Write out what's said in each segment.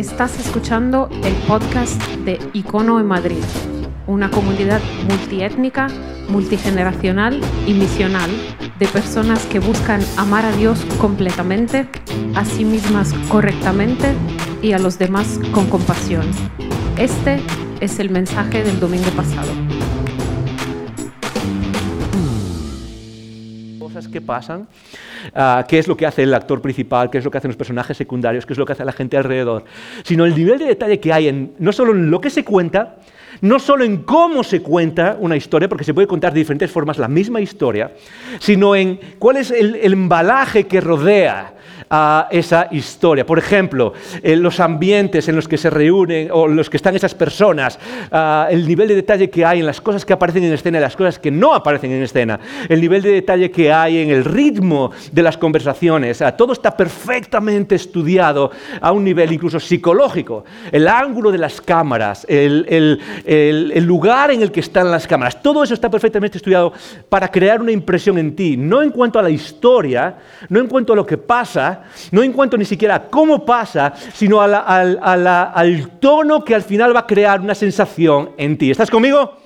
Estás escuchando el podcast de Icono en Madrid, una comunidad multiétnica, multigeneracional y misional de personas que buscan amar a Dios completamente, a sí mismas correctamente y a los demás con compasión. Este es el mensaje del domingo pasado. Cosas que pasan, uh, qué es lo que hace el actor principal, qué es lo que hacen los personajes secundarios, qué es lo que hace la gente alrededor, sino el nivel de detalle que hay en, no solo en lo que se cuenta, no solo en cómo se cuenta una historia, porque se puede contar de diferentes formas la misma historia, sino en cuál es el, el embalaje que rodea a esa historia. Por ejemplo, en los ambientes en los que se reúnen o en los que están esas personas, uh, el nivel de detalle que hay en las cosas que aparecen en escena y las cosas que no aparecen en escena, el nivel de detalle que hay en el ritmo de las conversaciones, uh, todo está perfectamente estudiado a un nivel incluso psicológico. El ángulo de las cámaras, el, el lugar en el que están las cámaras, todo eso está perfectamente estudiado para crear una impresión en ti, no en cuanto a la historia, no en cuanto a lo que pasa, no en cuanto ni siquiera a cómo pasa, sino al, tono que al final va a crear una sensación en ti. ¿Estás conmigo?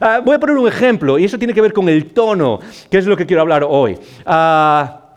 Uh, voy a poner un ejemplo, y eso tiene que ver con el tono, que es lo que quiero hablar hoy. Uh,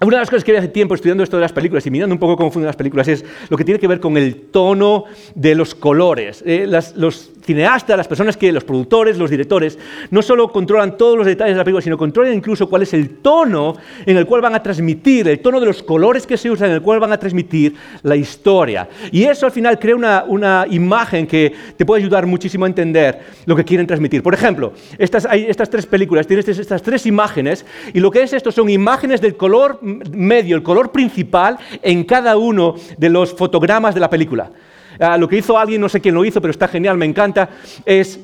una de las cosas que hace tiempo estudiando esto de las películas y mirando un poco cómo funcionan las películas es lo que tiene que ver con el tono de los colores. Eh, las, los cineastas, las personas que, los productores, los directores, no solo controlan todos los detalles de la película, sino controlan incluso cuál es el tono en el cual van a transmitir, el tono de los colores que se usan en el cual van a transmitir la historia. Y eso al final crea una, una imagen que te puede ayudar muchísimo a entender lo que quieren transmitir. Por ejemplo, estas, hay estas tres películas, tienes estas tres imágenes, y lo que es esto son imágenes del color medio, el color principal en cada uno de los fotogramas de la película. Uh, lo que hizo alguien, no sé quién lo hizo, pero está genial, me encanta, es,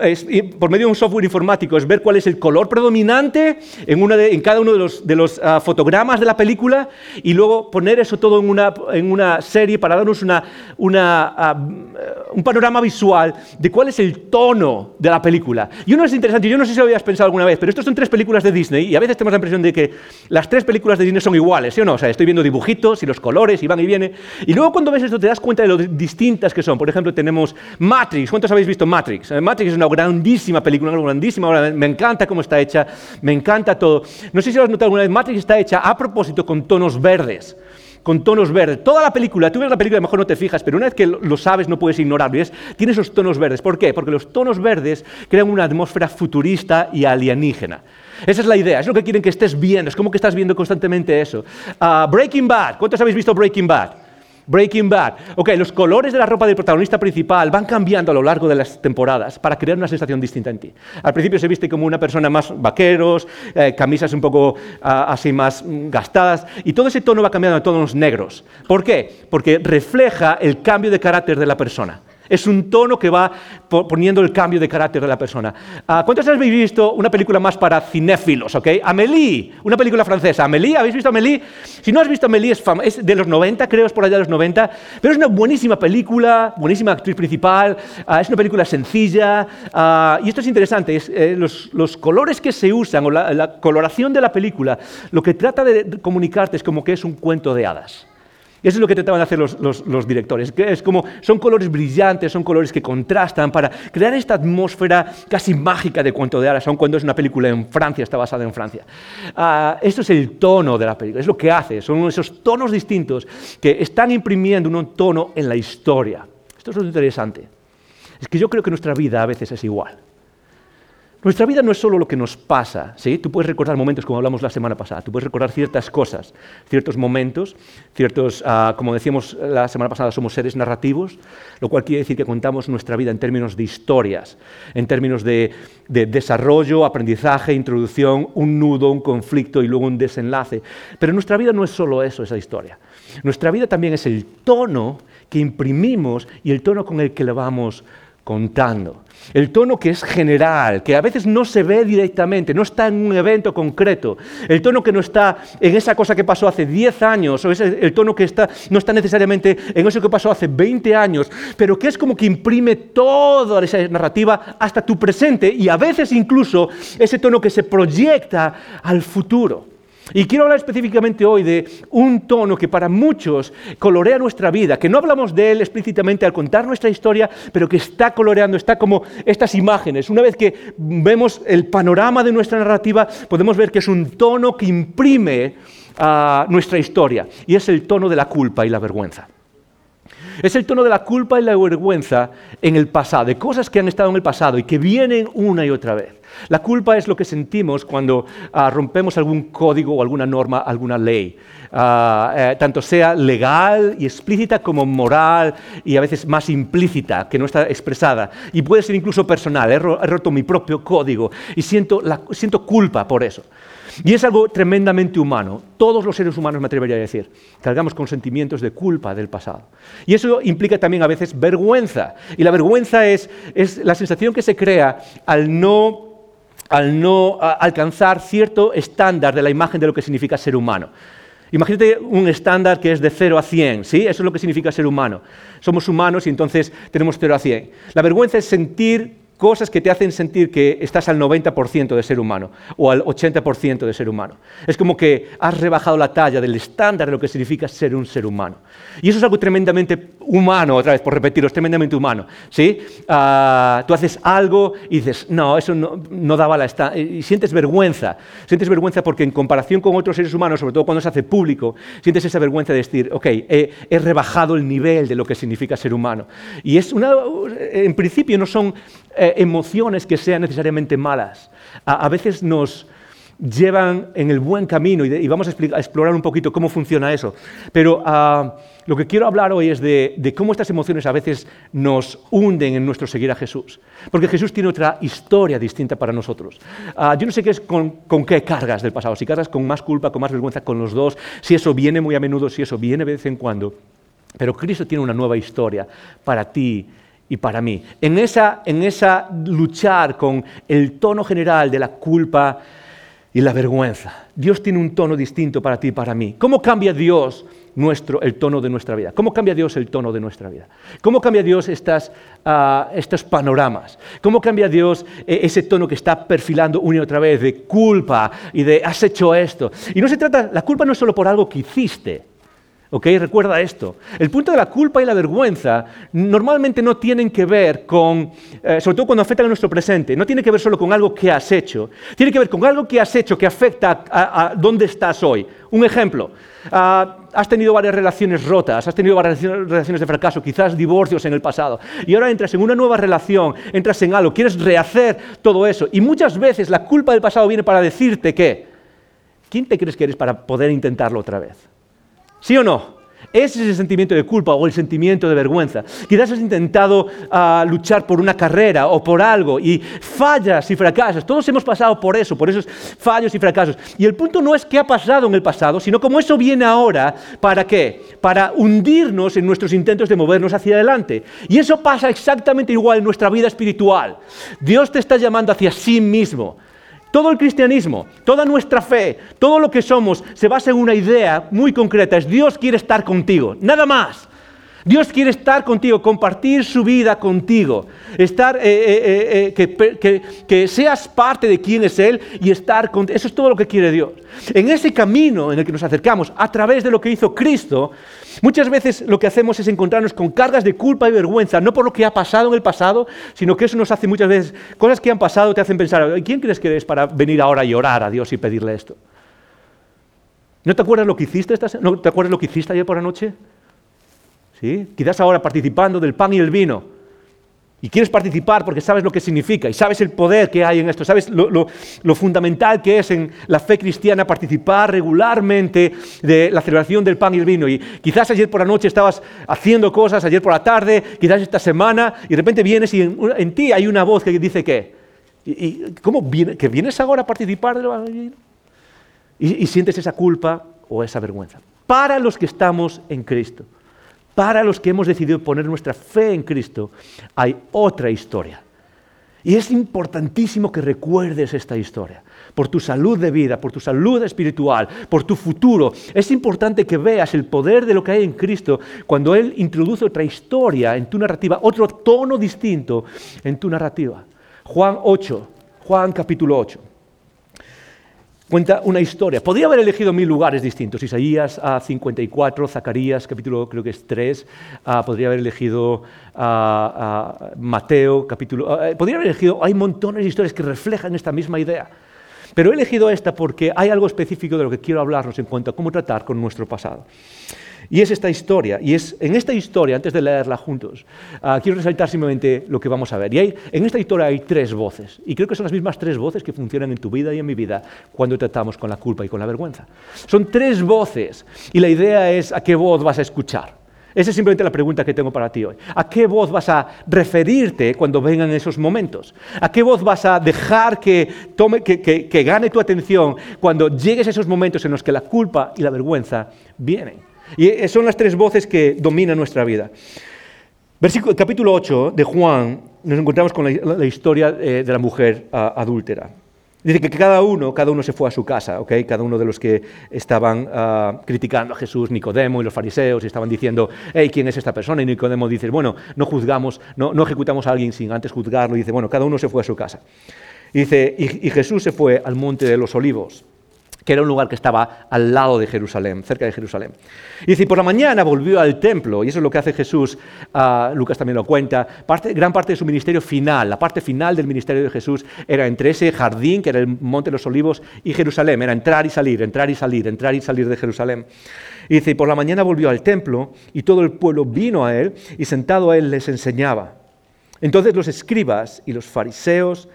es, por medio de un software informático, es ver cuál es el color predominante en, una de, en cada uno de los, de los uh, fotogramas de la película y luego poner eso todo en una, en una serie para darnos una, una, uh, un panorama visual de cuál es el tono de la película. Y uno es interesante, yo no sé si lo habías pensado alguna vez, pero estos son tres películas de Disney y a veces tenemos la impresión de que las tres películas de Disney son iguales, ¿sí o no? O sea, estoy viendo dibujitos y los colores y van y vienen. Y luego cuando ves esto te das cuenta de lo distinto distintas que son. Por ejemplo, tenemos Matrix. ¿Cuántos habéis visto Matrix? Eh, Matrix es una grandísima película, una grandísima, me encanta cómo está hecha, me encanta todo. No sé si lo has notado alguna vez, Matrix está hecha a propósito con tonos verdes con tonos verdes. Toda la película, tú ves la película, a lo mejor no te fijas, pero una vez que lo sabes no puedes ignorarlo. Y es, tiene esos tonos verdes. ¿Por qué? Porque los tonos verdes crean una atmósfera futurista y alienígena. Esa es la idea, es lo que quieren que estés viendo, es como que estás viendo constantemente eso. Uh, Breaking Bad, ¿cuántos habéis visto Breaking Bad? Breaking Bad. Ok, los colores de la ropa del protagonista principal van cambiando a lo largo de las temporadas para crear una sensación distinta en ti. Al principio se viste como una persona más vaqueros, eh, camisas un poco uh, así más gastadas, y todo ese tono va cambiando a tonos negros. ¿Por qué? Porque refleja el cambio de carácter de la persona. Es un tono que va poniendo el cambio de carácter de la persona. Uh, ¿Cuántos habéis visto una película más para cinéfilos? Okay? Amélie, una película francesa. Amélie, ¿habéis visto Amélie? Si no has visto Amélie, es, de los 90, creo, es por allá de los 90, pero es una buenísima película, buenísima actriz principal, uh, es una película sencilla, uh, y esto es interesante, es, eh, los, colores que se usan, o la coloración de la película, lo que trata de comunicarte es como que es un cuento de hadas. Eso es lo que trataban de hacer los, directores. Es como, son colores brillantes, son colores que contrastan para crear esta atmósfera casi mágica de cuento de hadas, aun cuando es una película en Francia, está basada en Francia. Uh, esto es el tono de la película, es lo que hace, son esos tonos distintos que están imprimiendo un tono en la historia. Esto es lo interesante. Es que yo creo que nuestra vida a veces es igual. Nuestra vida no es solo lo que nos pasa, ¿sí? Tú puedes recordar momentos como hablamos la semana pasada, tú puedes recordar ciertas cosas, ciertos momentos, ciertos, uh, como decíamos la semana pasada, somos seres narrativos, lo cual quiere decir que contamos nuestra vida en términos de historias, en términos de, de desarrollo, aprendizaje, introducción, un nudo, un conflicto y luego un desenlace. Pero nuestra vida no es solo eso, esa historia. Nuestra vida también es el tono que imprimimos y el tono con el que le vamos contando. El tono que es general, que a veces no se ve directamente, no está en un evento concreto. El tono que no está en esa cosa que pasó hace 10 años, o es el tono que está, no está necesariamente en eso que pasó hace 20 años, pero que es como que imprime toda esa narrativa hasta tu presente y a veces incluso ese tono que se proyecta al futuro. Y quiero hablar específicamente hoy de un tono que para muchos colorea nuestra vida, que no hablamos de él explícitamente al contar nuestra historia, pero que está coloreando, está como estas imágenes. Una vez que vemos el panorama de nuestra narrativa, podemos ver que es un tono que imprime a nuestra historia, y es el tono de la culpa y la vergüenza. Es el tono de la culpa y la vergüenza en el pasado, de cosas que han estado en el pasado y que vienen una y otra vez. La culpa es lo que sentimos cuando ah, rompemos algún código o alguna norma, alguna ley, ah, eh, tanto sea legal y explícita como moral y a veces más implícita, que no está expresada. Y puede ser incluso personal. He, roto mi propio código y siento, siento culpa por eso. Y es algo tremendamente humano. Todos los seres humanos, me atrevería a decir, cargamos con sentimientos de culpa del pasado. Y eso implica también a veces vergüenza. Y la vergüenza es, la sensación que se crea al no al no alcanzar cierto estándar de la imagen de lo que significa ser humano. Imagínate un estándar que es de 0 a 100, ¿sí? Eso es lo que significa ser humano. Somos humanos y entonces tenemos 0 a 100. La vergüenza es sentir cosas que te hacen sentir que estás al 90% de ser humano o al 80% de ser humano. Es como que has rebajado la talla del estándar de lo que significa ser un ser humano. Y eso es algo tremendamente humano, otra vez por repetirlo, es tremendamente humano. ¿sí? Ah, tú haces algo y dices, no, eso no, daba la estándar. Y sientes vergüenza. Sientes vergüenza porque en comparación con otros seres humanos, sobre todo cuando se hace público, sientes esa vergüenza de decir, ok, he, rebajado el nivel de lo que significa ser humano. Y es una, en principio no son eh, emociones que sean necesariamente malas. A, veces nos llevan en el buen camino y, vamos a, explorar un poquito cómo funciona eso. Pero ah, lo que quiero hablar hoy es de, cómo estas emociones a veces nos hunden en nuestro seguir a Jesús. Porque Jesús tiene otra historia distinta para nosotros. Ah, yo no sé qué es con, con, qué cargas del pasado. Si cargas con más culpa, con más vergüenza, con los dos, si eso viene muy a menudo, si eso viene de vez en cuando. Pero Cristo tiene una nueva historia para ti y para mí. En esa, en esa luchar con el tono general de la culpa y la vergüenza. Dios tiene un tono distinto para ti y para mí. ¿Cómo cambia Dios nuestro, el tono de nuestra vida? ¿Cómo cambia Dios el tono de nuestra vida? ¿Cómo cambia Dios estas, ah, estos panoramas? ¿Cómo cambia Dios eh, ese tono que está perfilando una y otra vez de culpa y de has hecho esto? Y no se trata, la culpa no es solo por algo que hiciste. ¿Ok? Recuerda esto. El punto de la culpa y la vergüenza normalmente no tienen que ver con, eh, sobre todo cuando afectan a nuestro presente, no tiene que ver solo con algo que has hecho, tiene que ver con algo que has hecho que afecta a, dónde estás hoy. Un ejemplo, ah, has tenido varias relaciones rotas, has tenido varias relaciones de fracaso, quizás divorcios en el pasado, y ahora entras en una nueva relación, entras en algo, quieres rehacer todo eso, y muchas veces la culpa del pasado viene para decirte que, ¿quién te crees que eres para poder intentarlo otra vez? ¿Sí o no? Ese es el sentimiento de culpa o el sentimiento de vergüenza. Quizás has intentado ah, luchar por una carrera o por algo y fallas y fracasas. Todos hemos pasado por eso, por esos fallos y fracasos. Y el punto no es qué ha pasado en el pasado, sino cómo eso viene ahora. ¿Para qué? Para hundirnos en nuestros intentos de movernos hacia adelante. Y eso pasa exactamente igual en nuestra vida espiritual. Dios te está llamando hacia sí mismo. Todo el cristianismo, toda nuestra fe, todo lo que somos se basa en una idea muy concreta, es Dios quiere estar contigo, nada más. Dios quiere estar contigo, compartir su vida contigo, estar, eh, eh, eh, que, seas parte de quién es Él y estar contigo. Eso es todo lo que quiere Dios. En ese camino en el que nos acercamos, a través de lo que hizo Cristo, muchas veces lo que hacemos es encontrarnos con cargas de culpa y vergüenza, no por lo que ha pasado en el pasado, sino que eso nos hace muchas veces, cosas que han pasado te hacen pensar, ¿quién crees que eres para venir ahora a llorar a Dios y pedirle esto? ¿No te acuerdas lo que hiciste esta, ¿No te acuerdas lo que hiciste ayer por la noche? Quizás ahora participando del pan y el vino. Y quieres participar porque sabes lo que significa y sabes el poder que hay en esto, sabes lo, fundamental que es en la fe cristiana participar regularmente de la celebración del pan y el vino. Y quizás ayer por la noche estabas haciendo cosas, ayer por la tarde, quizás esta semana, y de repente vienes y en, ti hay una voz que dice que, ¿y, cómo viene, que vienes ahora a participar del pan y vino? y sientes esa culpa o esa vergüenza. Para los que estamos en Cristo. Para los que hemos decidido poner nuestra fe en Cristo, hay otra historia. Y es importantísimo que recuerdes esta historia, por tu salud de vida, por tu salud espiritual, por tu futuro. Es importante que veas el poder de lo que hay en Cristo cuando Él introduce otra historia en tu narrativa, otro tono distinto en tu narrativa. Juan 8, Juan capítulo 8. Cuenta una historia. Podría haber elegido mil lugares distintos. Isaías a 54, Zacarías, capítulo creo que es 3. Ah, podría haber elegido a Mateo, capítulo... Ah, eh, podría haber elegido... Hay montones de historias que reflejan esta misma idea. Pero he elegido esta porque hay algo específico de lo que quiero hablarnos en cuanto a cómo tratar con nuestro pasado. Y es esta historia. Y es en esta historia, antes de leerla juntos, ah, quiero resaltar simplemente lo que vamos a ver. Y en esta historia hay tres voces. Y creo que son las mismas tres voces que funcionan en tu vida y en mi vida cuando tratamos con la culpa y con la vergüenza. Son tres voces. Y la idea es a qué voz vas a escuchar. Esa es simplemente la pregunta que tengo para ti hoy. ¿A qué voz vas a referirte cuando vengan esos momentos? ¿A qué voz vas a dejar que, que gane tu atención cuando llegues a esos momentos en los que la culpa y la vergüenza vienen? Y son las tres voces que dominan nuestra vida. Versículo, capítulo 8 de Juan, nos encontramos con la, historia eh, de la mujer ah, adúltera. Dice que cada uno, cada uno se fue a su casa, ¿okay? cada uno de los que estaban ah, criticando a Jesús, Nicodemo y los fariseos, y estaban diciendo, hey, ¿quién es esta persona? Y Nicodemo dice, bueno, no juzgamos, no, ejecutamos a alguien sin antes juzgarlo. Y dice, bueno, cada uno se fue a su casa. Dice, y Jesús se fue al monte de los olivos que era un lugar que estaba al lado de Jerusalén, cerca de Jerusalén. Y dice, por la mañana volvió al templo, y eso es lo que hace Jesús, uh, Lucas también lo cuenta, gran parte de su ministerio final, la parte final del ministerio de Jesús era entre ese jardín, que era el Monte de los Olivos, y Jerusalén, era entrar y salir, entrar y salir, entrar y salir de Jerusalén. Y dice, por la mañana volvió al templo, y todo el pueblo vino a él, y sentado a él les enseñaba. Entonces los escribas y los fariseos,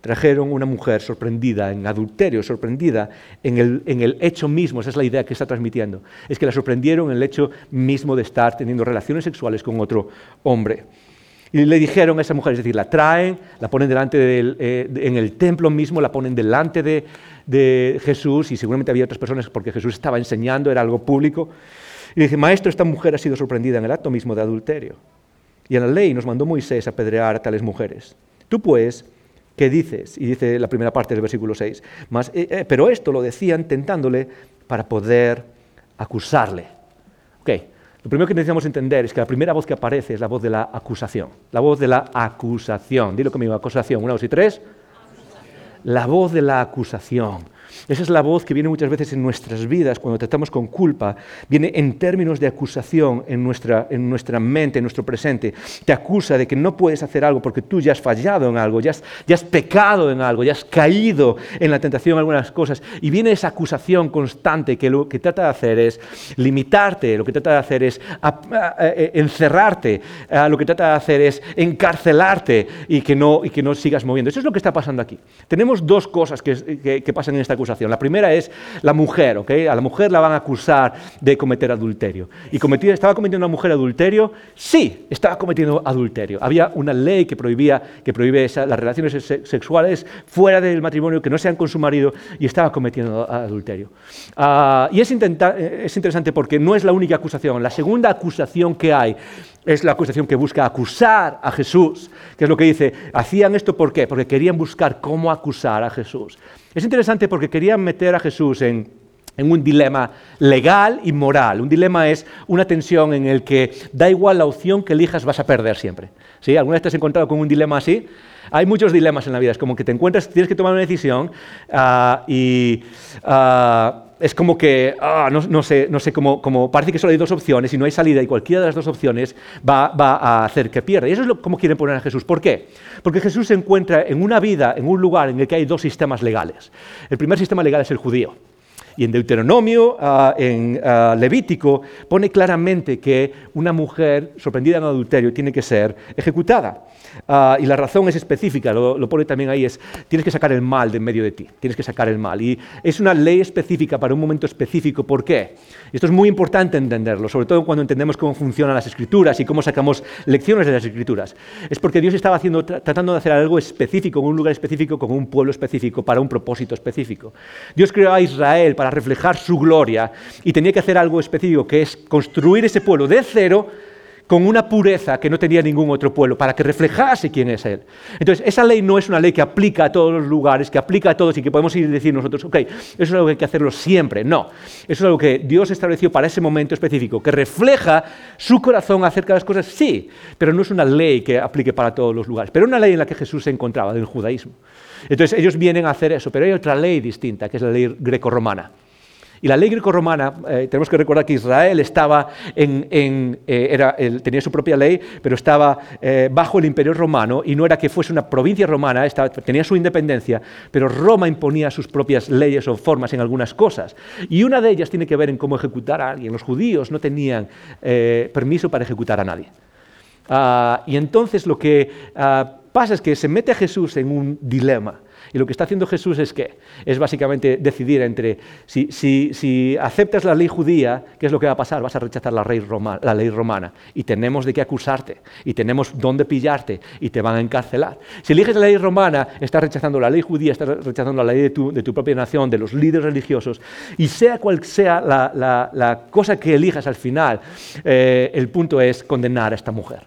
trajeron una mujer sorprendida en adulterio, sorprendida en el, hecho mismo, esa es la idea que está transmitiendo, es que la sorprendieron en el hecho mismo de estar teniendo relaciones sexuales con otro hombre. Y le dijeron a esa mujer, es decir, la traen, la ponen delante del, eh, en el templo mismo, la ponen delante de, de, Jesús, y seguramente había otras personas porque Jesús estaba enseñando, era algo público. Y dice, maestro, esta mujer ha sido sorprendida en el acto mismo de adulterio. Y en la ley nos mandó Moisés apedrear a tales mujeres. Tú pues, ¿Qué dices? Y dice la primera parte del versículo 6. Eh, eh, pero esto lo decían tentándole para poder acusarle. Okay. Lo primero que necesitamos entender es que la primera voz que aparece es la voz de la acusación. La voz de la acusación. Dilo conmigo, acusación. Una, dos y tres. La voz de la acusación. Esa es la voz que viene muchas veces en nuestras vidas cuando tratamos con culpa. Viene en términos de acusación en nuestra, en nuestra mente, en nuestro presente. Te acusa de que no puedes hacer algo porque tú ya has fallado en algo, ya has, ya has pecado en algo, ya has caído en la tentación en algunas cosas. Y viene esa acusación constante que lo que trata de hacer es limitarte, lo que trata de hacer es encerrarte, lo que trata de hacer es encarcelarte y que, no, y que no sigas moviendo. Eso es lo que está pasando aquí. Tenemos dos cosas que, que, que pasan en esta acusación. La primera es la mujer, ¿ok? A la mujer la van a acusar de cometer adulterio. ¿Y estaba cometiendo una mujer adulterio? Sí, estaba cometiendo adulterio. Había una ley que prohibía que prohíbe las relaciones sexuales fuera del matrimonio que no sean con su marido y estaba cometiendo adulterio. Ah, y es, es interesante porque no es la única acusación. La segunda acusación que hay es la acusación que busca acusar a Jesús, que es lo que dice, hacían esto ¿por qué? Porque querían buscar cómo acusar a Jesús. Es interesante porque querían meter a Jesús en, un dilema legal y moral. Un dilema es una tensión en el que da igual la opción que elijas, vas a perder siempre. ¿Sí? ¿Alguna vez te has encontrado con un dilema así? Hay muchos dilemas en la vida, es como que te encuentras, tienes que tomar una decisión ah, y ah, es como que, ah, no, sé, no sé cómo, parece que solo hay dos opciones y no hay salida y cualquiera de las dos opciones va, a hacer que pierda. Y eso es lo, como quieren poner a Jesús. ¿Por qué? Porque Jesús se encuentra en una vida, en un lugar en el que hay dos sistemas legales. El primer sistema legal es el judío. Y en Deuteronomio, ah, en ah, Levítico, pone claramente que una mujer sorprendida en adulterio tiene que ser ejecutada. Ah, y la razón es específica, lo, pone también ahí, es tienes que sacar el mal de en medio de ti, tienes que sacar el mal. Y es una ley específica para un momento específico. ¿Por qué? Esto es muy importante entenderlo, sobre todo cuando entendemos cómo funcionan las escrituras y cómo sacamos lecciones de las escrituras. Es porque Dios estaba haciendo, tratando de hacer algo específico, en un lugar específico, con un pueblo específico, para un propósito específico. Dios creó a Israel para reflejar su gloria y tenía que hacer algo específico, que es construir ese pueblo de cero con una pureza que no tenía ningún otro pueblo, para que reflejase quién es Él. Entonces, esa ley no es una ley que aplica a todos los lugares, que aplica a todos y que podemos ir y decir nosotros, ok, eso es algo que hay que hacerlo siempre. No, eso es algo que Dios estableció para ese momento específico, que refleja su corazón acerca de las cosas, sí, pero no es una ley que aplique para todos los lugares, pero una ley en la que Jesús se encontraba, del judaísmo. Entonces, ellos vienen a hacer eso, pero hay otra ley distinta, que es la ley grecorromana. Y la ley greco-romana, eh, tenemos que recordar que Israel estaba en, eh, tenía su propia ley, pero estaba eh, bajo el imperio romano y no era que fuese una provincia romana, tenía su independencia, pero Roma imponía sus propias leyes o formas en algunas cosas. Y una de ellas tiene que ver en cómo ejecutar a alguien. Los judíos no tenían permiso para ejecutar a nadie. Ah, y entonces lo que ah, pasa es que se mete a Jesús en un dilema. Y lo que está haciendo Jesús es que es básicamente decidir entre si, aceptas la ley judía, ¿qué es lo que va a pasar? Vas a rechazar la, ley romana y tenemos de qué acusarte y tenemos dónde pillarte y te van a encarcelar. Si eliges la ley romana, estás rechazando la ley judía, estás rechazando la ley de tu, propia nación, de los líderes religiosos y sea cual sea la, cosa que elijas al final, eh, el punto es condenar a esta mujer.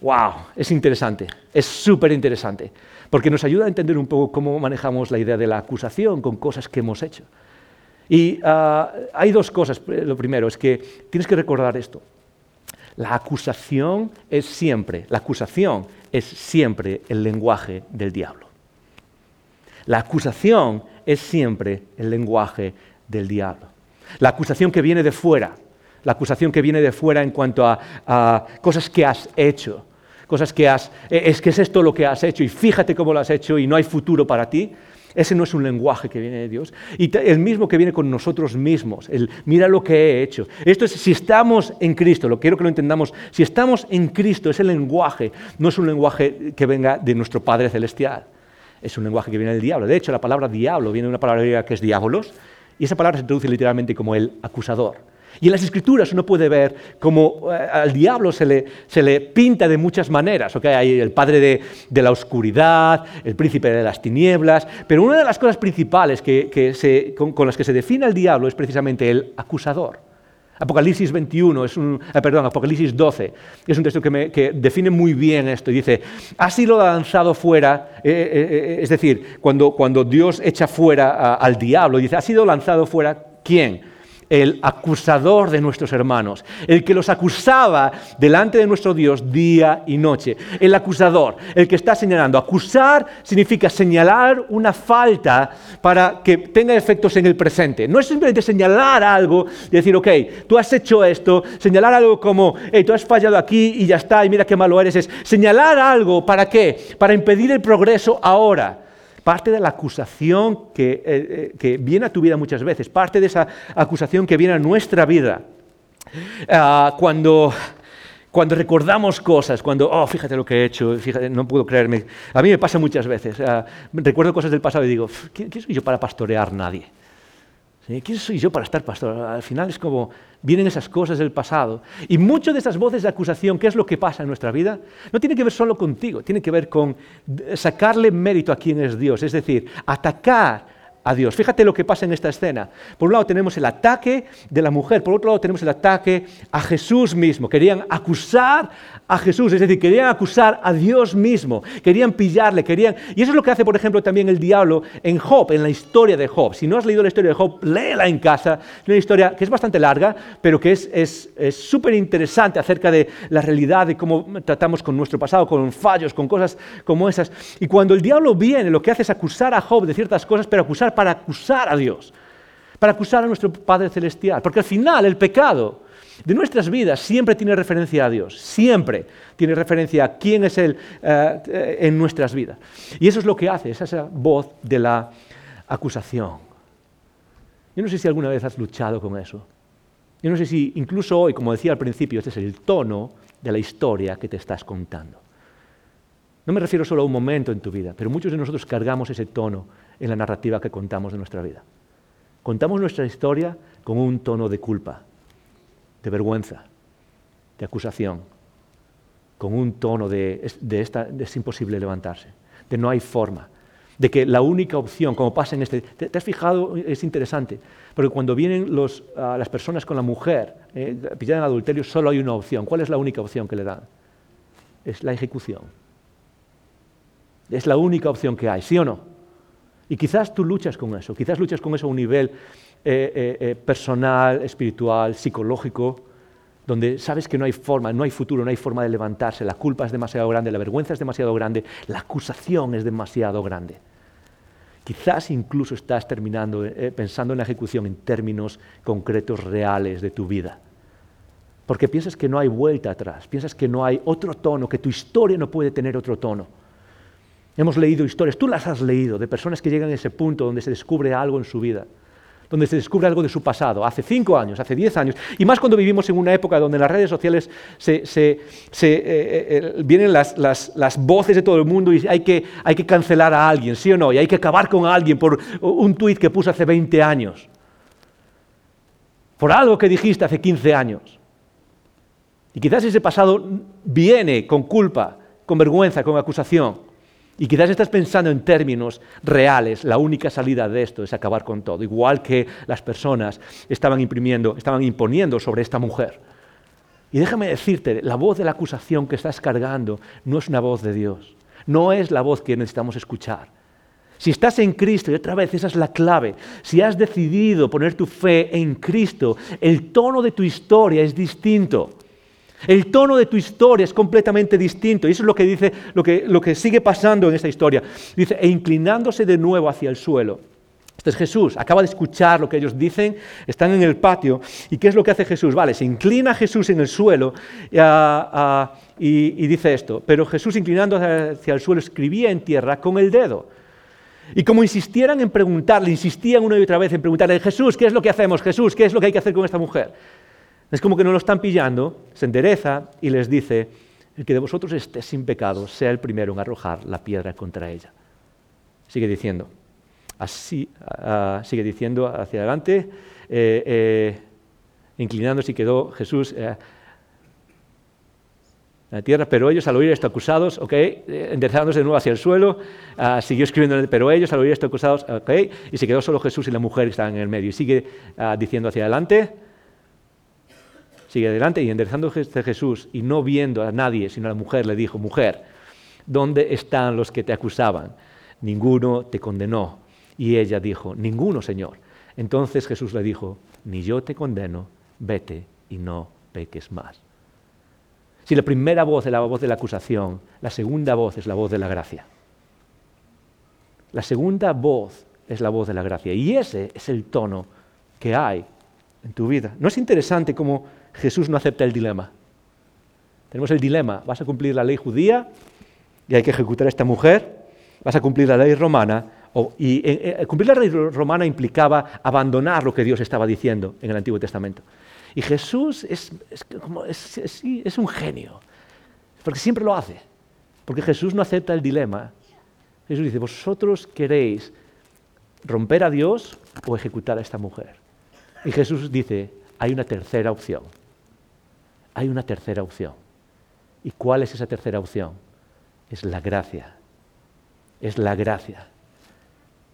¡Wow! Es interesante, es súper interesante porque nos ayuda a entender un poco cómo manejamos la idea de la acusación con cosas que hemos hecho. Y ah, hay dos cosas. Lo primero es que tienes que recordar esto. La acusación es siempre, la acusación es siempre el lenguaje del diablo. La acusación es siempre el lenguaje del diablo. La acusación que viene de fuera, la acusación que viene de fuera en cuanto a cosas que has hecho, cosas que has, eh, es que es esto lo que has hecho y fíjate cómo lo has hecho y no hay futuro para ti. Ese no es un lenguaje que viene de Dios. Y el mismo que viene con nosotros mismos, el mira lo que he hecho. Esto es, si estamos en Cristo, lo quiero que lo entendamos, si estamos en Cristo, ese lenguaje no es un lenguaje que venga de nuestro Padre Celestial, es un lenguaje que viene del diablo. De hecho, la palabra diablo viene de una palabra que es diabolos, y esa palabra se traduce literalmente como el acusador. Y en las escrituras uno puede ver cómo eh, al diablo se le, pinta de muchas maneras. Hay el padre de, la oscuridad, el príncipe de las tinieblas, pero una de las cosas principales con, las que se define al diablo es precisamente el acusador. Apocalipsis 21 es un, eh, perdón, Apocalipsis 12 es un texto que, define muy bien esto dice, ha sido lanzado fuera, eh, es decir, cuando, cuando Dios echa fuera al diablo, dice, ha sido lanzado fuera, ¿quién? El acusador de nuestros hermanos, el que los acusaba delante de nuestro Dios día y noche. El acusador, el que está señalando. Acusar significa señalar una falta para que tenga efectos en el presente. No es simplemente señalar algo y decir, ok, tú has hecho esto, señalar algo como, hey, tú has fallado aquí y ya está, y mira qué malo eres. Es señalar algo, ¿para qué? Para impedir el progreso ahora parte de la acusación eh, eh, que, viene a tu vida muchas veces, parte de esa acusación que viene a nuestra vida. Ah, cuando, cuando recordamos cosas, cuando, oh, fíjate lo que he hecho, fíjate, no puedo creerme. A mí me pasa muchas veces. Ah, recuerdo cosas del pasado y digo, ¿quién, ¿quién soy yo para pastorear nadie? ¿Quién soy yo para estar pastor? Al final es como vienen esas cosas del pasado. Y muchas de esas voces de acusación, ¿qué es lo que pasa en nuestra vida? No tiene que ver solo contigo, tiene que ver con sacarle mérito a quien es Dios, es decir, atacar a Dios. Fíjate lo que pasa en esta escena. Por un lado tenemos el ataque de la mujer, por otro lado tenemos el ataque a Jesús mismo. Querían acusar a Jesús, es decir, querían acusar a Dios mismo, querían pillarle, querían... Y eso es lo que hace, por ejemplo, también el diablo en Job, en la historia de Job. Si no has leído la historia de Job, léela en casa. Es una historia que es bastante larga, pero que es súper interesante acerca de la realidad, de cómo tratamos con nuestro pasado, con fallos, con cosas como esas. Y cuando el diablo viene, lo que hace es acusar a Job de ciertas cosas, pero acusar para acusar a Dios, para acusar a nuestro Padre Celestial. Porque al final el pecado de nuestras vidas siempre tiene referencia a Dios, siempre tiene referencia a quién es Él eh, en nuestras vidas. Y eso es lo que hace, es esa voz de la acusación. Yo no sé si alguna vez has luchado con eso. Yo no sé si incluso hoy, como decía al principio, este es el tono de la historia que te estás contando. No me refiero solo a un momento en tu vida, pero muchos de nosotros cargamos ese tono en la narrativa que contamos de nuestra vida. Contamos nuestra historia con un tono de culpa, de vergüenza, de acusación, con un tono de, esta, es imposible levantarse, de no hay forma. de que la única opción, como pasa en este... ¿Te, has fijado? Es interesante, porque cuando vienen las personas con la mujer, eh, pillan el adulterio, solo hay una opción. ¿Cuál es la única opción que le dan? Es la ejecución. Es la única opción que hay, ¿sí o no? Y quizás tú luchas con eso, quizás luchas con eso a un nivel eh, eh, eh, personal, espiritual, psicológico, donde sabes que no hay forma, no hay futuro, no hay forma de levantarse, la culpa es demasiado grande, la vergüenza es demasiado grande, la acusación es demasiado grande. Quizás incluso estás terminando pensando en la ejecución en términos concretos, reales de tu vida. Porque piensas que no hay vuelta atrás, piensas que no hay otro tono, que tu historia no puede tener otro tono. Hemos leído historias, tú las has leído, de personas que llegan a ese punto donde se descubre algo en su vida, donde se descubre algo de su pasado, hace cinco años, hace diez años, y más cuando vivimos en una época donde en las redes sociales se, eh, eh, vienen las, voces de todo el mundo y hay que, hay que cancelar a alguien, ¿sí o no? Y hay que acabar con alguien por un tuit que puso hace 20 años, por algo que dijiste hace 15 años. Y quizás ese pasado viene con culpa, con vergüenza, con acusación. Y quizás estás pensando en términos reales, la única salida de esto es acabar con todo, igual que las personas estaban imprimiendo, estaban imponiendo sobre esta mujer. Y déjame decirte, la voz de la acusación que estás cargando no es una voz de Dios, no es la voz que necesitamos escuchar. Si estás en Cristo, y otra vez esa es la clave, si has decidido poner tu fe en Cristo, el tono de tu historia es distinto. El tono de tu historia es completamente distinto. Y eso es lo que dice, lo que, lo que sigue pasando en esta historia. Dice, e inclinándose de nuevo hacia el suelo. Este es Jesús, acaba de escuchar lo que ellos dicen, están en el patio. ¿Y qué es lo que hace Jesús? Vale, se inclina Jesús en el suelo ah, ah, y, dice esto. Pero Jesús, inclinando hacia el suelo, escribía en tierra con el dedo. Y como insistieran en preguntarle, insistían una y otra vez en preguntarle, Jesús, ¿qué es lo que hacemos? Jesús, ¿qué es lo que hay que hacer con esta mujer? Es como que no lo están pillando, se endereza y les dice, el que de vosotros esté sin pecado sea el primero en arrojar la piedra contra ella. Sigue diciendo, así, ah, sigue diciendo hacia adelante, eh, eh, inclinándose y quedó Jesús eh, en la tierra, pero ellos al oír esto acusados, ok, enderezándose de nuevo hacia el suelo, ah, siguió escribiendo, pero ellos al oír esto acusados, ok, y se quedó solo Jesús y la mujer que estaban en el medio. Y sigue diciendo hacia adelante, Sigue adelante y enderezándose Jesús y no viendo a nadie, sino a la mujer, le dijo, mujer, ¿dónde están los que te acusaban? Ninguno te condenó. Y ella dijo, ninguno, Señor. Entonces Jesús le dijo, ni yo te condeno, vete y no peques más. Si la primera voz es la voz de la acusación, la segunda voz es la voz de la gracia. La segunda voz es la voz de la gracia. Y ese es el tono que hay en tu vida. ¿No es interesante cómo Jesús no acepta el dilema. Tenemos el dilema, vas a cumplir la ley judía y hay que ejecutar a esta mujer, vas a cumplir la ley romana, y eh, eh, cumplir la ley romana implicaba abandonar lo que Dios estaba diciendo en el Antiguo Testamento. Y Jesús es, es un genio, porque siempre lo hace, porque Jesús no acepta el dilema. Jesús dice, vosotros queréis romper a Dios o ejecutar a esta mujer. Y Jesús dice, hay una tercera opción hay una tercera opción. ¿Y cuál es esa tercera opción? Es la gracia. Es la gracia.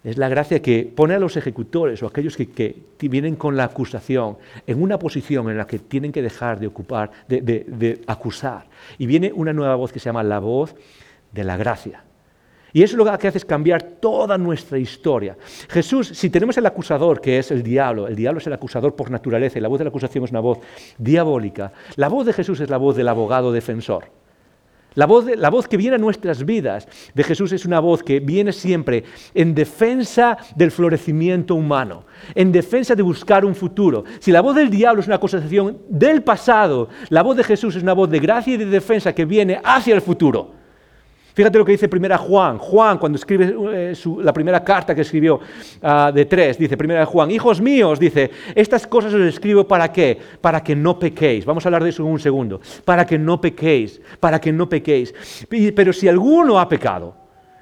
Es la gracia que pone a los ejecutores o aquellos que, vienen con la acusación en una posición en la que tienen que dejar de ocupar, de acusar. Y viene una nueva voz que se llama la voz de la gracia. Y eso lo que hace es cambiar toda nuestra historia. Jesús, si tenemos el acusador, que es el diablo, el diablo es el acusador por naturaleza y la voz de la acusación es una voz diabólica, la voz de Jesús es la voz del abogado defensor. La voz, la voz que viene a nuestras vidas de Jesús es una voz que viene siempre en defensa del florecimiento humano, en defensa de buscar un futuro. Si la voz del diablo es una acusación del pasado, la voz de Jesús es una voz de gracia y de defensa que viene hacia el futuro. Fíjate lo que dice primera Juan. Juan, cuando escribe eh, la primera carta que escribió ah, de tres, dice primera Juan, hijos míos, dice, estas cosas os escribo para qué? Para que no pequéis. Vamos a hablar de eso en un segundo. Para que no pequéis, para que no pequéis. Pero si alguno ha pecado,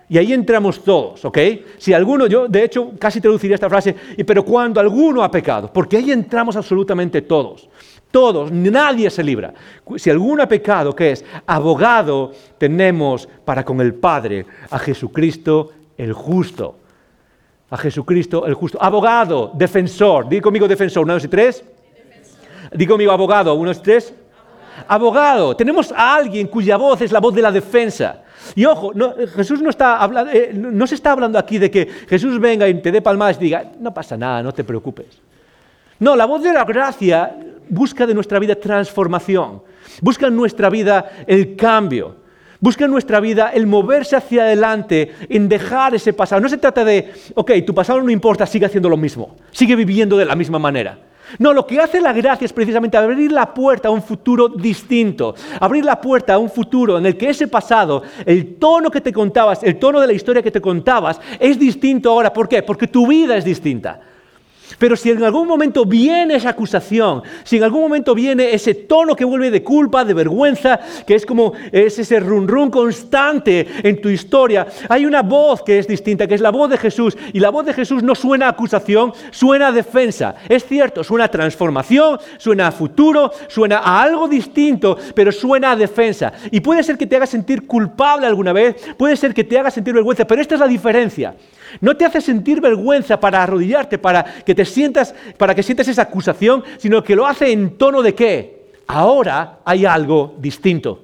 y ahí entramos todos, ¿ok? Si alguno, yo de hecho casi traduciría esta frase, pero cuando alguno ha pecado, porque ahí entramos absolutamente todos. Todos, nadie se libra. Si alguno ha pecado, ¿qué es? Abogado tenemos para con el Padre, a Jesucristo el justo. A Jesucristo, el justo. Abogado, defensor. Digo conmigo defensor. Una, dos y tres. Digo conmigo abogado. Uno, dos y tres. Abogado. Tenemos a alguien cuya voz es la voz de la defensa. Y ojo, Jesús no, está hablando, eh, no se está hablando aquí de que Jesús venga y te dé palmadas y diga, no pasa nada, no te preocupes. No, la voz de la gracia busca de nuestra vida transformación, busca en nuestra vida el cambio, busca en nuestra vida el moverse hacia adelante, en dejar ese pasado. No se trata de, ok, tu pasado no importa, sigue haciendo lo mismo, sigue viviendo de la misma manera. No, lo que hace la gracia es precisamente abrir la puerta a un futuro distinto, abrir la puerta a un futuro en el que ese pasado, el tono que te contabas, el tono de la historia que te contabas, es distinto ahora. ¿Por qué? Porque tu vida es distinta. Pero si en algún momento viene esa acusación, si en algún momento viene ese tono que vuelve de culpa, de vergüenza, que es como es ese run run constante en tu historia, hay una voz que es distinta, que es la voz de Jesús. Y la voz de Jesús no suena a acusación, suena a defensa. Es cierto, suena a transformación, suena a futuro, suena a algo distinto, pero suena a defensa. Y puede ser que te haga sentir culpable alguna vez, puede ser que te haga sentir vergüenza, pero esta es la diferencia. No te hace sentir vergüenza para arrodillarte, para que te sientas, para que sientas esa acusación, sino que lo hace en tono de qué? Ahora hay algo distinto.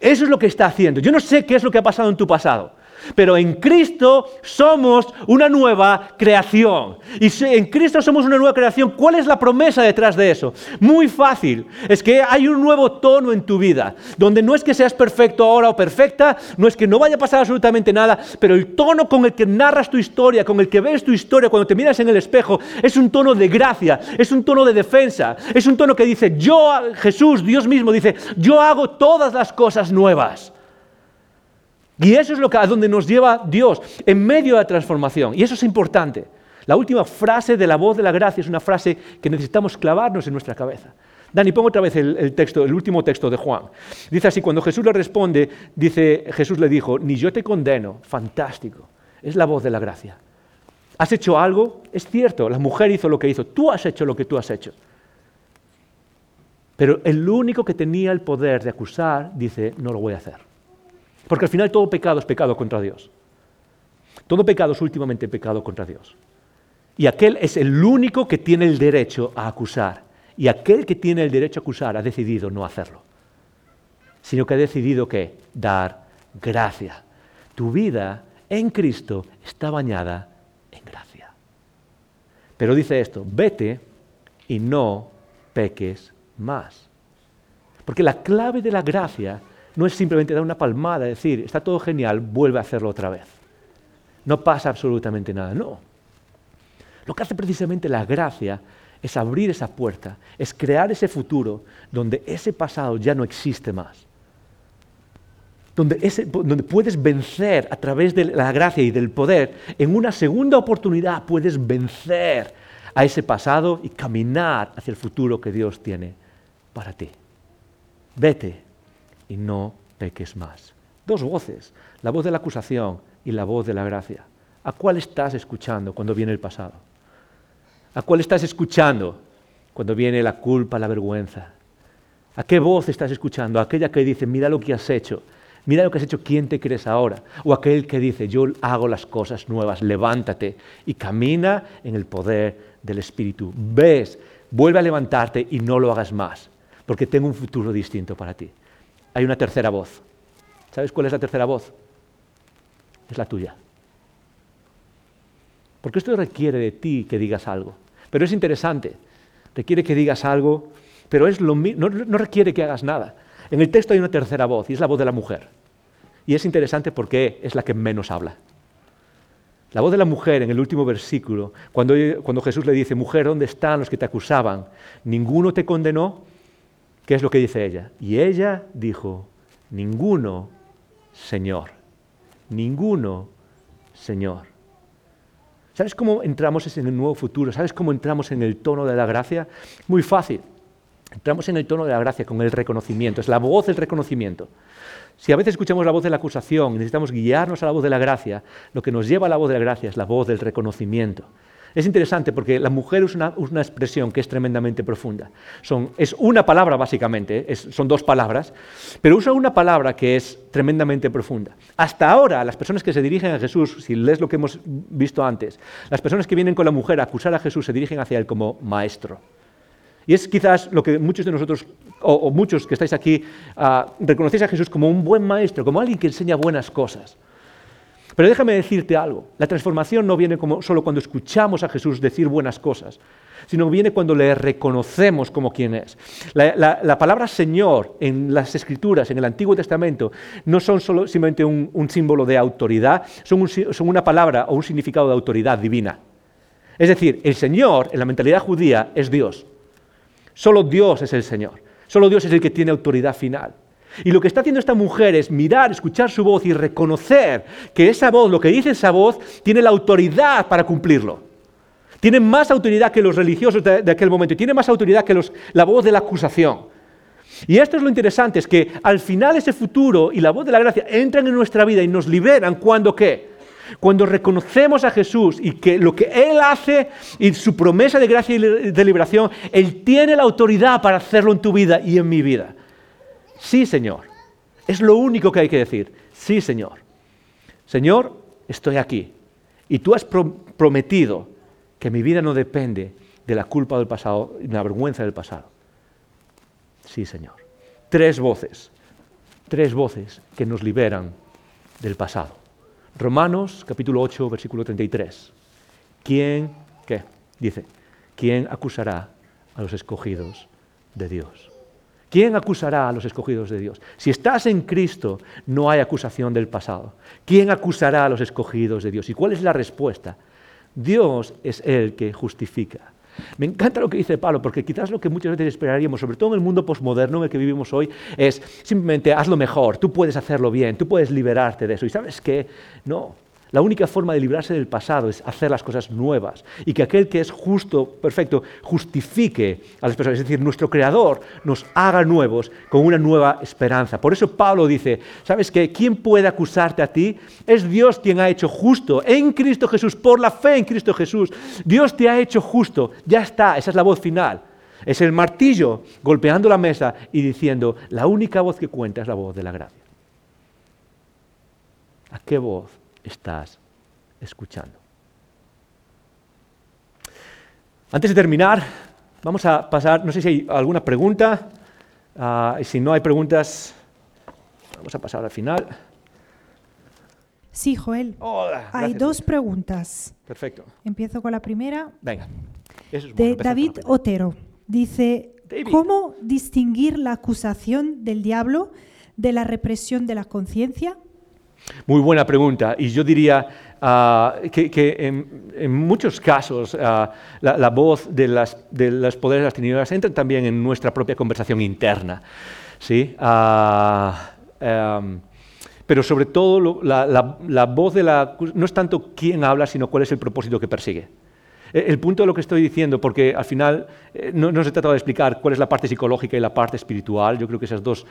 Eso es lo que está haciendo. Yo no sé qué es lo que ha pasado en tu pasado. Pero en Cristo somos una nueva creación. Y en Cristo somos una nueva creación, ¿cuál es la promesa detrás de eso? Muy fácil. Es que hay un nuevo tono en tu vida, donde no es que seas perfecto ahora o perfecta, no es que no vaya a pasar absolutamente nada, pero el tono con el que narras tu historia, con el que ves tu historia cuando te miras en el espejo, es un tono de gracia, es un tono de defensa, es un tono que dice, yo, Jesús, Dios mismo dice, yo hago todas las cosas nuevas. Y eso es lo que, a donde nos lleva Dios, en medio de la transformación. Y eso es importante. La última frase de la voz de la gracia es una frase que necesitamos clavarnos en nuestra cabeza. Dani, pongo otra vez el, texto, el último texto de Juan. Dice así, cuando Jesús le responde, dice, Jesús le dijo, ni yo te condeno, fantástico, es la voz de la gracia. ¿Has hecho algo? Es cierto, la mujer hizo lo que hizo, tú has hecho lo que tú has hecho. Pero el único que tenía el poder de acusar dice, no lo voy a hacer. Porque al final todo pecado es pecado contra Dios. Todo pecado es últimamente pecado contra Dios. Y aquel es el único que tiene el derecho a acusar. Y aquel que tiene el derecho a acusar ha decidido no hacerlo. Sino que ha decidido que dar gracia. Tu vida en Cristo está bañada en gracia. Pero dice esto, vete y no peques más. Porque la clave de la gracia no es simplemente dar una palmada, decir, está todo genial, vuelve a hacerlo otra vez. No pasa absolutamente nada, no. Lo que hace precisamente la gracia es abrir esa puerta, es crear ese futuro donde ese pasado ya no existe más. Donde, donde, puedes vencer a través de la gracia y del poder, en una segunda oportunidad puedes vencer a ese pasado y caminar hacia el futuro que Dios tiene para ti. Vete y no peques más. Dos voces, la voz de la acusación y la voz de la gracia. ¿A cuál estás escuchando cuando viene el pasado? ¿A cuál estás escuchando cuando viene la culpa, la vergüenza? ¿A qué voz estás escuchando? Aquella que dice, mira lo que has hecho, mira lo que has hecho, ¿quién te crees ahora? O aquel que dice, yo hago las cosas nuevas, levántate y camina en el poder del Espíritu. Ves, vuelve a levantarte y no lo hagas más, porque tengo un futuro distinto para ti hay una tercera voz. ¿Sabes cuál es la tercera voz? Es la tuya. Porque esto requiere de ti que digas algo. Pero es interesante. Requiere que digas algo, pero es lo, no, no requiere que hagas nada. En el texto hay una tercera voz y es la voz de la mujer. Y es interesante porque es la que menos habla. La voz de la mujer en el último versículo, cuando, cuando, Jesús le dice, mujer, ¿dónde están los que te acusaban? ¿Ninguno te condenó? ¿Qué es lo que dice ella? Y ella dijo, ninguno, Señor, ninguno, Señor. ¿Sabes cómo entramos en el nuevo futuro? ¿Sabes cómo entramos en el tono de la gracia? Muy fácil. Entramos en el tono de la gracia con el reconocimiento, es la voz del reconocimiento. Si a veces escuchamos la voz de la acusación y necesitamos guiarnos a la voz de la gracia, lo que nos lleva a la voz de la gracia es la voz del reconocimiento. Es interesante porque la mujer es una, expresión que es tremendamente profunda. Son, es una palabra básicamente, es, son dos palabras, pero usa una palabra que es tremendamente profunda. Hasta ahora, las personas que se dirigen a Jesús, si lees lo que hemos visto antes, las personas que vienen con la mujer a acusar a Jesús se dirigen hacia él como maestro. Y es quizás lo que muchos de nosotros, o, muchos que estáis aquí, uh, reconocéis a Jesús como un buen maestro, como alguien que enseña buenas cosas. Pero déjame decirte algo, la transformación no viene como solo cuando escuchamos a Jesús decir buenas cosas, sino viene cuando le reconocemos como quien es. La, palabra Señor en las Escrituras, en el Antiguo Testamento, no son solo simplemente un, símbolo de autoridad, son, son una palabra o un significado de autoridad divina. Es decir, el Señor en la mentalidad judía es Dios. Solo Dios es el Señor. Solo Dios es el que tiene autoridad final. Y lo que está haciendo esta mujer es mirar, escuchar su voz y reconocer que esa voz, lo que dice esa voz, tiene la autoridad para cumplirlo. Tiene más autoridad que los religiosos de, aquel momento, tiene más autoridad que la voz de la acusación. Y esto es lo interesante, es que al final ese futuro y la voz de la gracia entran en nuestra vida y nos liberan cuando qué? Cuando reconocemos a Jesús y que lo que Él hace y su promesa de gracia y de liberación, Él tiene la autoridad para hacerlo en tu vida y en mi vida. Sí, Señor. Es lo único que hay que decir. Sí, Señor. Señor, estoy aquí. Y tú has prometido que mi vida no depende de la culpa del pasado y de la vergüenza del pasado. Sí, Señor. Tres voces. Tres voces que nos liberan del pasado. Romanos capítulo 8, versículo 33. ¿Quién, qué? Dice, ¿quién acusará a los escogidos de Dios? ¿Quién acusará a los escogidos de Dios? Si estás en Cristo, no hay acusación del pasado. ¿Quién acusará a los escogidos de Dios? ¿Y cuál es la respuesta? Dios es el que justifica. Me encanta lo que dice Pablo, porque quizás lo que muchas veces esperaríamos, sobre todo en el mundo posmoderno en el que vivimos hoy, es simplemente hazlo mejor, tú puedes hacerlo bien, tú puedes liberarte de eso. Y sabes qué? No, la única forma de librarse del pasado es hacer las cosas nuevas y que aquel que es justo, perfecto, justifique a las personas. Es decir, nuestro Creador nos haga nuevos con una nueva esperanza. Por eso Pablo dice, ¿sabes qué? ¿Quién puede acusarte a ti? Es Dios quien ha hecho justo en Cristo Jesús, por la fe en Cristo Jesús. Dios te ha hecho justo. Ya está, esa es la voz final. Es el martillo golpeando la mesa y diciendo, la única voz que cuenta es la voz de la gracia. ¿A qué voz estás escuchando. Antes de terminar, vamos a pasar, no sé si hay alguna pregunta, uh, y si no hay preguntas, vamos a pasar al final. Sí, Joel. Hola, hay dos preguntas. Perfecto. Empiezo con la primera. Venga. Eso es de David Otero. Dice, ¿cómo distinguir la acusación del diablo de la represión de la conciencia? Muy buena pregunta. Y yo diría ah, que, en, muchos casos ah, la, voz de, las, de los poderes de las tinieblas entra también en nuestra propia conversación interna. ¿sí? Ah, em, pero sobre todo la, la voz de la... no es tanto quién habla, sino cuál es el propósito que persigue. Eh, el punto de lo que estoy diciendo, porque al final eh, no, se trata de explicar cuál es la parte psicológica y la parte espiritual, yo creo que esas dos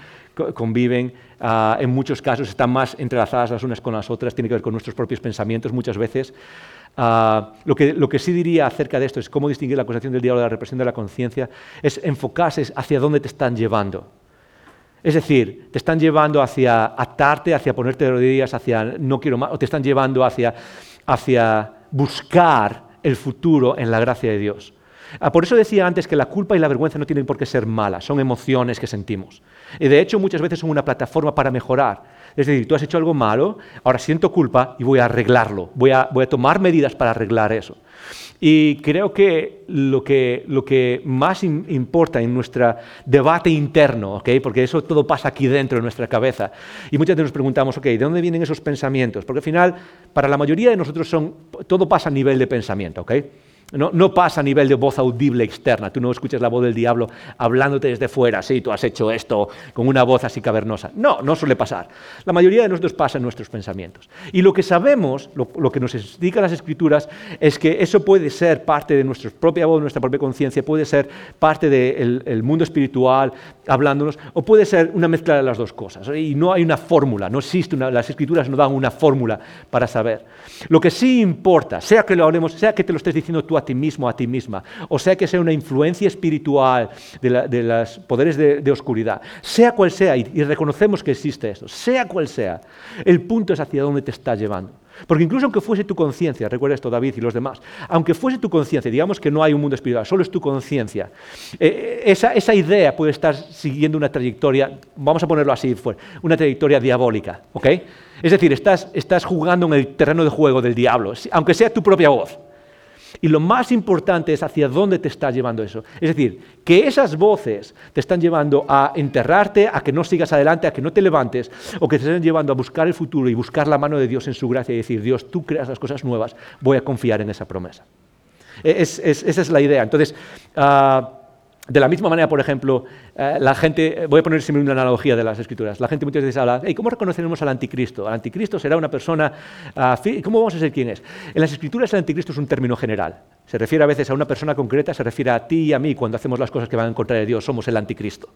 conviven, ah, en muchos casos están más entrelazadas las unas con las otras, tiene que ver con nuestros propios pensamientos muchas veces. Ah, lo, que, sí diría acerca de esto es cómo distinguir la acusación del diablo de la represión de la conciencia, es enfocarse hacia dónde te están llevando. Es decir, te están llevando hacia atarte, hacia ponerte de rodillas, hacia no quiero más, o te están llevando hacia buscar el futuro en la gracia de Dios. Ah, por eso decía antes que la culpa y la vergüenza no tienen por qué ser malas, son emociones que sentimos. Y de hecho muchas veces son una plataforma para mejorar. Es decir, tú has hecho algo malo, ahora siento culpa y voy a arreglarlo, voy a, voy a tomar medidas para arreglar eso. Y creo que lo que, lo que más importa en nuestro debate interno, ¿okay? porque eso todo pasa aquí dentro de nuestra cabeza, y muchas veces nos preguntamos, ok, ¿de dónde vienen esos pensamientos? Porque al final, para la mayoría de nosotros son, todo pasa a nivel de pensamiento. ¿okay? No, pasa a nivel de voz audible externa. Tú no escuchas la voz del diablo hablándote desde fuera, sí, tú has hecho esto con una voz así cavernosa. No, no suele pasar. La mayoría de nosotros pasa en nuestros pensamientos. Y lo que sabemos, lo, que nos explican las escrituras, es que eso puede ser parte de nuestra propia voz, nuestra propia conciencia, puede ser parte del mundo espiritual hablándonos, o puede ser una mezcla de las dos cosas. Y no hay una fórmula, no existe una, las escrituras no dan una fórmula para saber. Lo que sí importa, sea que lo hablemos, sea que te lo estés diciendo tú a ti mismo, a ti misma, o sea que sea una influencia espiritual de, los poderes de, oscuridad, sea cual sea, y, reconocemos que existe eso, sea cual sea, el punto es hacia dónde te está llevando. Porque incluso aunque fuese tu conciencia, recuerda esto David y los demás, aunque fuese tu conciencia, digamos que no hay un mundo espiritual, solo es tu conciencia, eh, esa, esa, idea puede estar siguiendo una trayectoria, vamos a ponerlo así, una trayectoria diabólica, ¿ok? Es decir, estás, estás jugando en el terreno de juego del diablo, aunque sea tu propia voz. Y lo más importante es hacia dónde te está llevando eso. Es decir, que esas voces te están llevando a enterrarte, a que no sigas adelante, a que no te levantes, o que te están llevando a buscar el futuro y buscar la mano de Dios en su gracia y decir, Dios, tú creas las cosas nuevas, voy a confiar en esa promesa. esa es la idea. Entonces, ah, de la misma manera, por ejemplo, eh, la gente, voy a poner siempre una analogía de las escrituras, la gente muchas veces habla, ¿cómo reconoceremos al anticristo? El anticristo será una persona, uh, ¿cómo vamos a saber quién es? En las escrituras el anticristo es un término general, se refiere a veces a una persona concreta, se refiere a ti y a mí cuando hacemos las cosas que van en contra de Dios, somos el anticristo.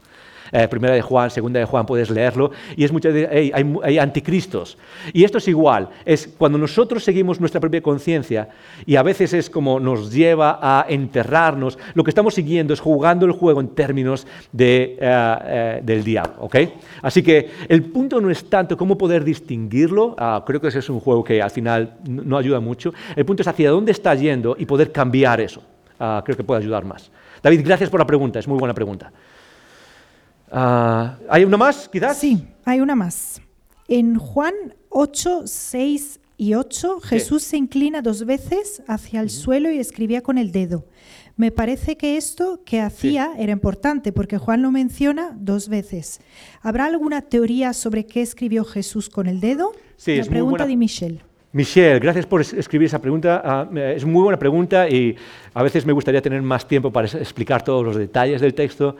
Eh, primera de Juan, segunda de Juan, puedes leerlo, y es muchas veces, hay, anticristos. Y esto es igual, es cuando nosotros seguimos nuestra propia conciencia, y a veces es como nos lleva a enterrarnos, lo que estamos siguiendo es jugando el juego en términos de, eh, eh, del diablo, ¿ok? Así que el punto no es tanto cómo poder distinguirlo, ah, creo que ese es un juego que al final no ayuda mucho, el punto es hacia dónde está yendo y poder cambiar eso. Ah, creo que puede ayudar más. David, gracias por la pregunta, es muy buena pregunta. Ah, ¿Hay una más, quizás? Sí, hay una más. En Juan 8, 6 y 8, Jesús se inclina dos veces hacia el suelo y escribía con el dedo. Me parece que esto que hacía era importante porque Juan lo menciona dos veces. ¿Habrá alguna teoría sobre qué escribió Jesús con el dedo? Sí, La pregunta de Michelle. Michelle, gracias por escribir esa pregunta. Ah, es muy buena pregunta y a veces me gustaría tener más tiempo para explicar todos los detalles del texto.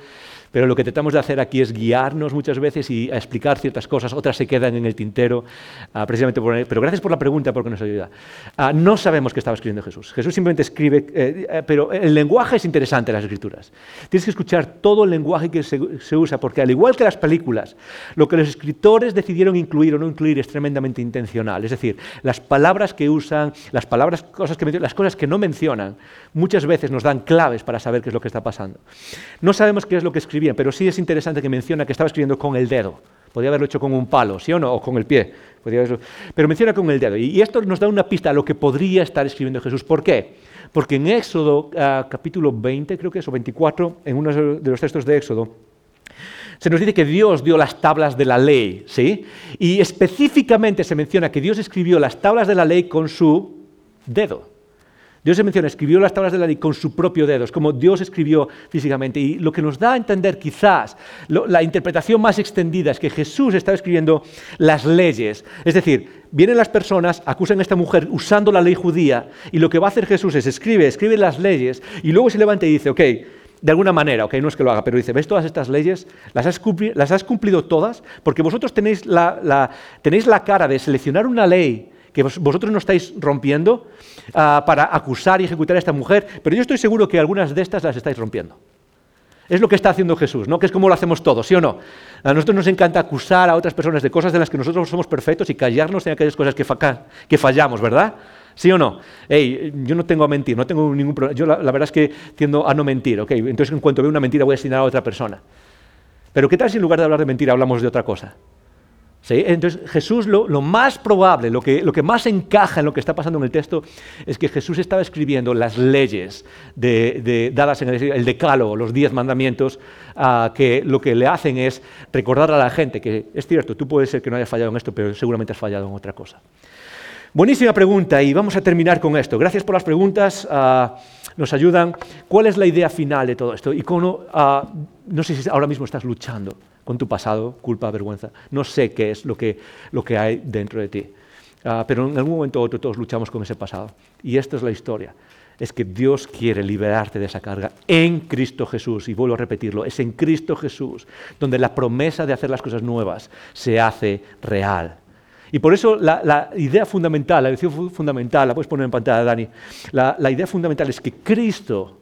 Pero lo que tratamos de hacer aquí es guiarnos muchas veces y explicar ciertas cosas, otras se quedan en el tintero, uh, precisamente por... Pero gracias por la pregunta porque nos ayuda. Uh, no sabemos qué estaba escribiendo Jesús. Jesús simplemente escribe, eh, eh, pero el lenguaje es interesante en las escrituras. Tienes que escuchar todo el lenguaje que se, se, usa, porque al igual que las películas, lo que los escritores decidieron incluir o no incluir es tremendamente intencional. Es decir, las palabras que usan, las palabras, cosas que las cosas que no mencionan, muchas veces nos dan claves para saber qué es lo que está pasando. No sabemos qué es lo que escribió pero sí es interesante que menciona que estaba escribiendo con el dedo. Podría haberlo hecho con un palo, ¿sí o no? O con el pie. Pero menciona con el dedo. Y esto nos da una pista a lo que podría estar escribiendo Jesús. ¿Por qué? Porque en Éxodo, ah, capítulo 20, creo que es, o 24, en uno de los textos de Éxodo, se nos dice que Dios dio las tablas de la ley, ¿sí? Y específicamente se menciona que Dios escribió las tablas de la ley con su dedo. Dios se menciona, escribió las tablas de la ley con su propio dedo, es como Dios escribió físicamente. Y lo que nos da a entender quizás la interpretación más extendida es que Jesús estaba escribiendo las leyes. Es decir, vienen las personas, acusan a esta mujer usando la ley judía y lo que va a hacer Jesús es escribe, escribe las leyes y luego se levanta y dice, ok, de alguna manera, ok, no es que lo haga, pero dice, ¿ves todas estas leyes? ¿Las has, cumplido, todas? Porque vosotros tenéis la, tenéis la cara de seleccionar una ley que vosotros no estáis rompiendo ah, para acusar y ejecutar a esta mujer, pero yo estoy seguro que algunas de estas las estáis rompiendo. Es lo que está haciendo Jesús, ¿no? Que es como lo hacemos todos, ¿sí o no? A nosotros nos encanta acusar a otras personas de cosas de las que nosotros somos perfectos y callarnos en aquellas cosas que, fallamos, ¿verdad? ¿Sí o no? Hey, yo no tengo a mentir, no tengo ningún problema. Yo la, verdad es que tiendo a no mentir, ¿ok? Entonces en cuanto veo una mentira voy a asignar a otra persona. Pero ¿qué tal si en lugar de hablar de mentira hablamos de otra cosa? Entonces Jesús lo, más probable, lo que, lo que, más encaja en lo que está pasando en el texto, es que Jesús estaba escribiendo las leyes de, dadas en el, decálogo, los diez mandamientos, que lo que le hacen es recordar a la gente que es cierto, tú puedes ser que no hayas fallado en esto, pero seguramente has fallado en otra cosa. Buenísima pregunta y vamos a terminar con esto. Gracias por las preguntas, uh, nos ayudan. ¿Cuál es la idea final de todo esto? Y cómo, uh, no sé si ahora mismo estás luchando con tu pasado, culpa, vergüenza. No sé qué es lo que, lo que hay dentro de ti. Ah, pero en algún momento u otro todos luchamos con ese pasado. Y esta es la historia. es que Dios quiere liberarte de esa carga en Cristo Jesús. Y vuelvo a repetirlo, es en Cristo Jesús donde la promesa de hacer las cosas nuevas se hace real. Y por eso la, idea fundamental, la lección fundamental, la puedes poner en pantalla, Dani, la, la idea fundamental es que Cristo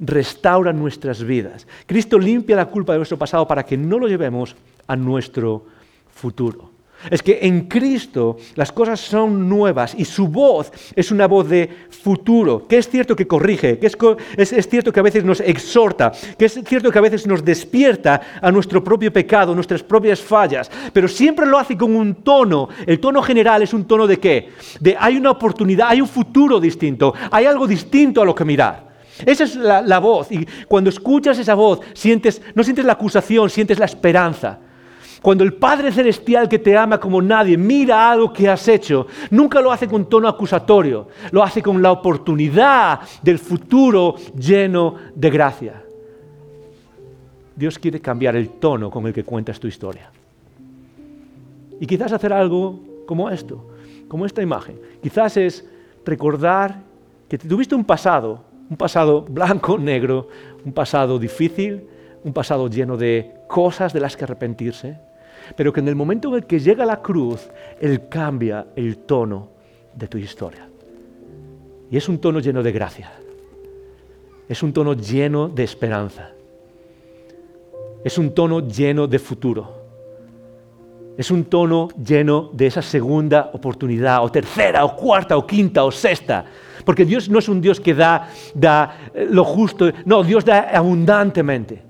restaura nuestras vidas. Cristo limpia la culpa de nuestro pasado para que no lo llevemos a nuestro futuro. Es que en Cristo las cosas son nuevas y su voz es una voz de futuro, que es cierto que corrige, que es, cierto que a veces nos exhorta, que es cierto que a veces nos despierta a nuestro propio pecado, nuestras propias fallas, pero siempre lo hace con un tono. El tono general es un tono de qué? De hay una oportunidad, hay un futuro distinto, hay algo distinto a lo que mirar. Esa es la, voz y cuando escuchas esa voz sientes, no sientes la acusación, sientes la esperanza. Cuando el Padre Celestial que te ama como nadie mira algo que has hecho, nunca lo hace con tono acusatorio, lo hace con la oportunidad del futuro lleno de gracia. Dios quiere cambiar el tono con el que cuentas tu historia. Y quizás hacer algo como esto, como esta imagen. Quizás es recordar que tuviste un pasado, un pasado blanco, negro, un pasado difícil, un pasado lleno de cosas de las que arrepentirse pero que en el momento en el que llega la cruz, Él cambia el tono de tu historia. Y es un tono lleno de gracia. Es un tono lleno de esperanza. Es un tono lleno de futuro. Es un tono lleno de esa segunda oportunidad, o tercera, o cuarta, o quinta, o sexta. Porque Dios no es un Dios que da, da eh, lo justo, no, Dios da abundantemente.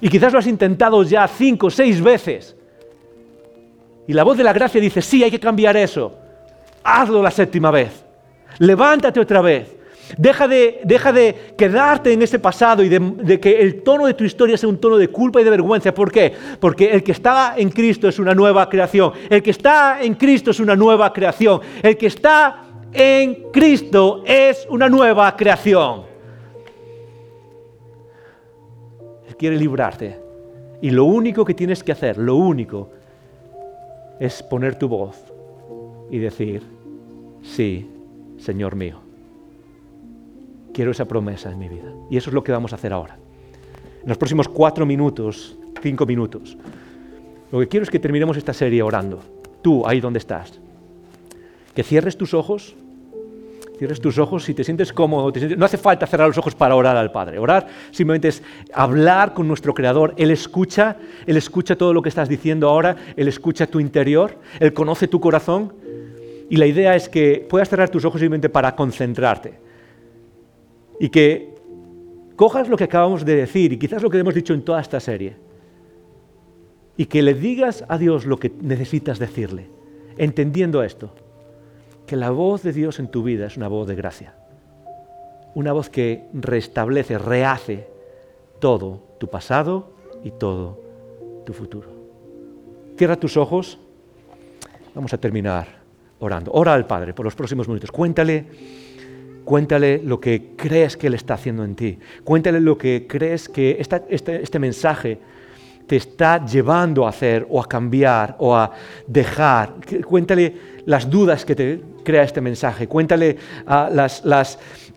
Y quizás lo has intentado ya cinco, seis veces. Y la voz de la gracia dice, sí, hay que cambiar eso. Hazlo la séptima vez. Levántate otra vez. Deja de, deja de quedarte en ese pasado y de, de, que el tono de tu historia sea un tono de culpa y de vergüenza. ¿Por qué? Porque el que está en Cristo es una nueva creación. El que está en Cristo es una nueva creación. El que está en Cristo es una nueva creación. quiere librarte. Y lo único que tienes que hacer, lo único, es poner tu voz y decir, sí, Señor mío, quiero esa promesa en mi vida. Y eso es lo que vamos a hacer ahora. En los próximos cuatro minutos, cinco minutos, lo que quiero es que terminemos esta serie orando. Tú, ahí donde estás. Que cierres tus ojos Cierres tus ojos si te sientes cómodo. No hace falta cerrar los ojos para orar al Padre. Orar simplemente es hablar con nuestro Creador. Él escucha, Él escucha todo lo que estás diciendo ahora, Él escucha tu interior, Él conoce tu corazón. Y la idea es que puedas cerrar tus ojos simplemente para concentrarte. Y que cojas lo que acabamos de decir y quizás lo que hemos dicho en toda esta serie. Y que le digas a Dios lo que necesitas decirle, entendiendo esto que la voz de Dios en tu vida es una voz de gracia. Una voz que restablece, rehace todo tu pasado y todo tu futuro. Cierra tus ojos. Vamos a terminar orando. Ora al Padre por los próximos minutos. Cuéntale, cuéntale lo que crees que Él está haciendo en ti. Cuéntale lo que crees que este, este mensaje te está llevando a hacer o a cambiar o a dejar. Cuéntale las dudas que te crea este mensaje. Cuéntale ah,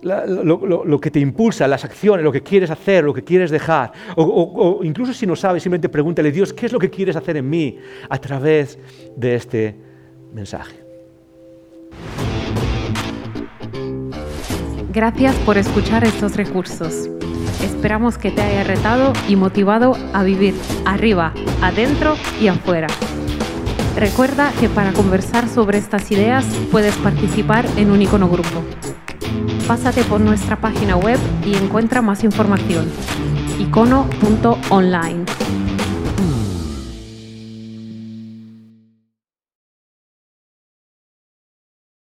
lo, que te impulsa, las acciones, lo que quieres hacer, lo que quieres dejar. O, incluso si no sabes, simplemente pregúntale, Dios, ¿qué es lo que quieres hacer en mí a través de este mensaje? Gracias por escuchar estos recursos. Esperamos que te haya retado y motivado a vivir arriba, adentro y afuera. Recuerda que para conversar sobre estas ideas puedes participar en un icono grupo. Pásate por nuestra página web y encuentra más información. icono.online.